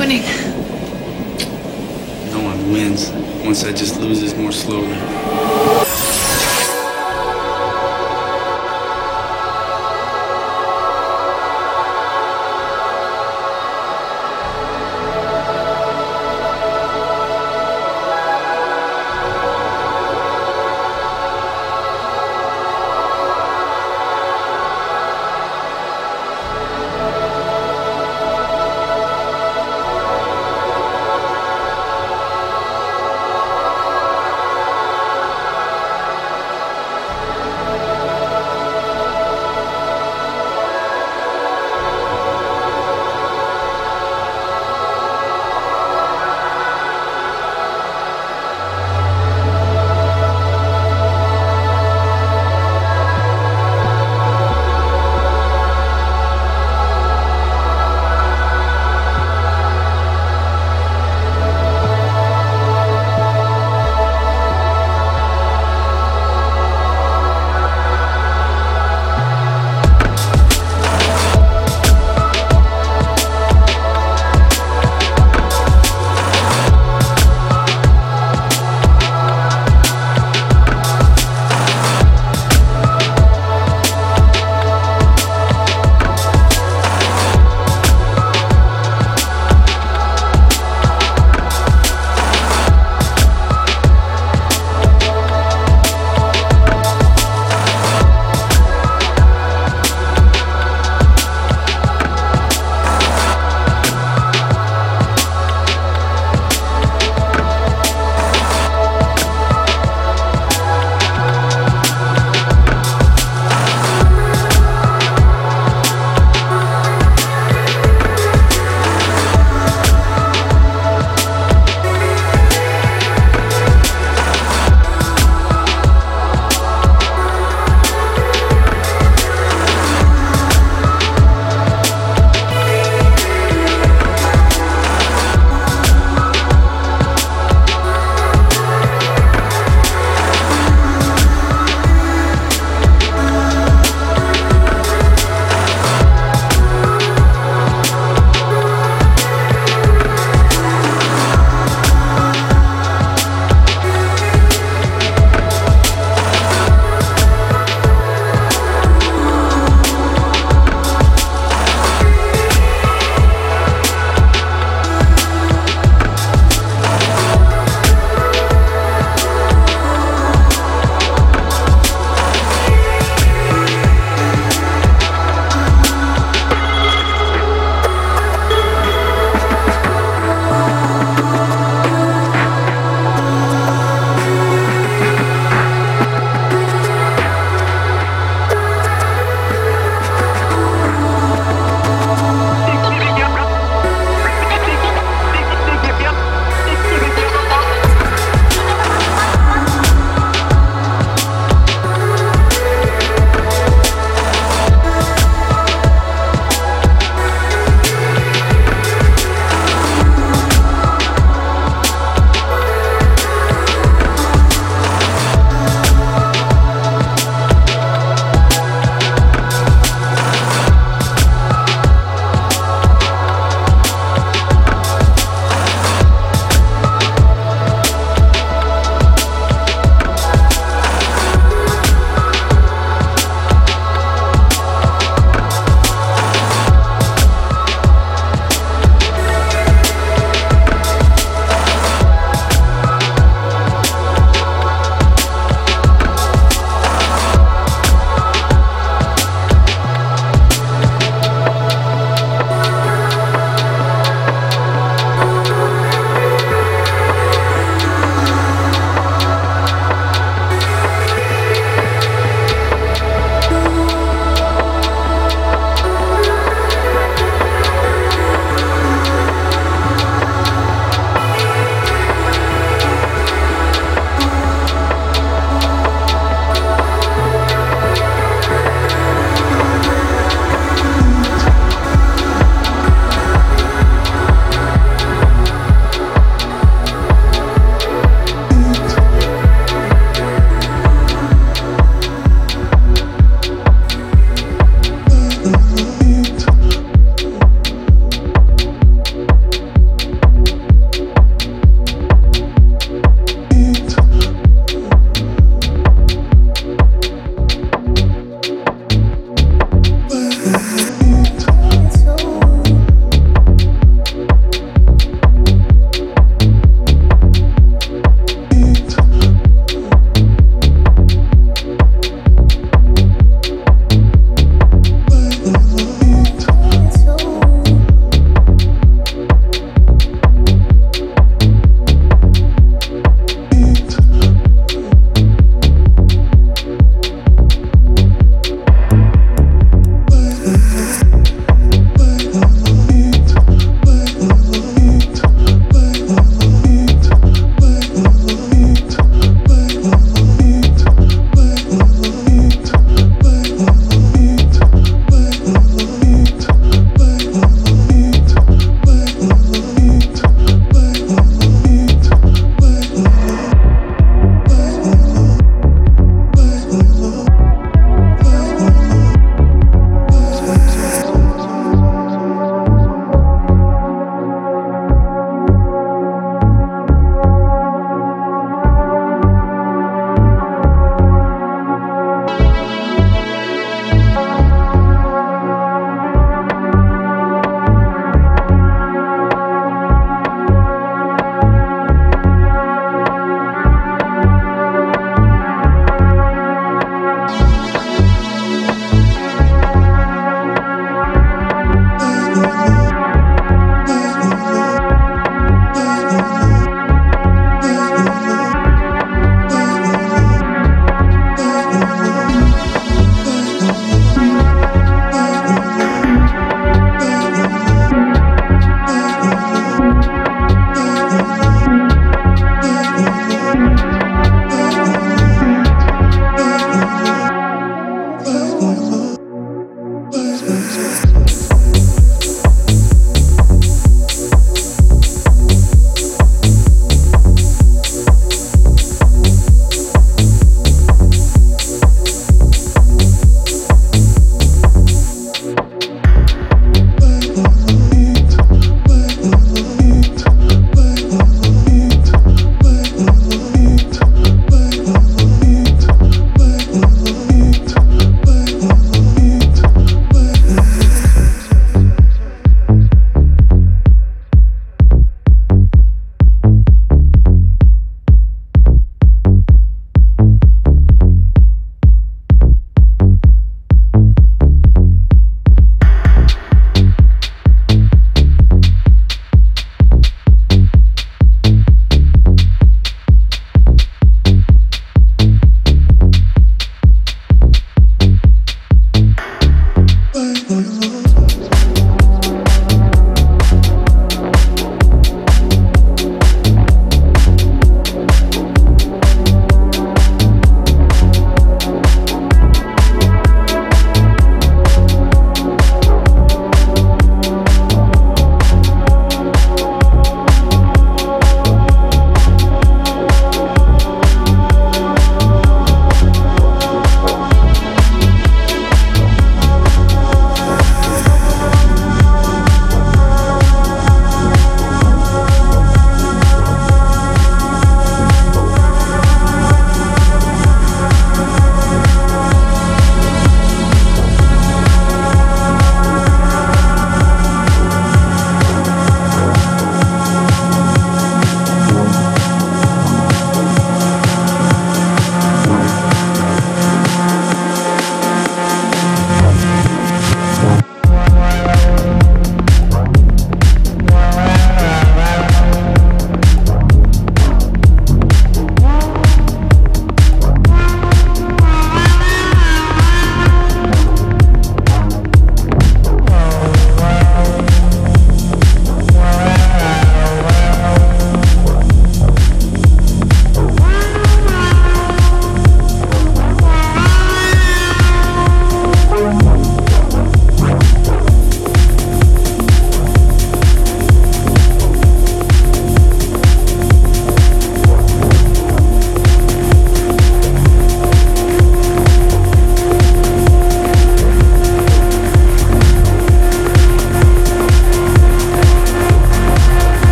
winning. No one wins. One side just loses more slowly.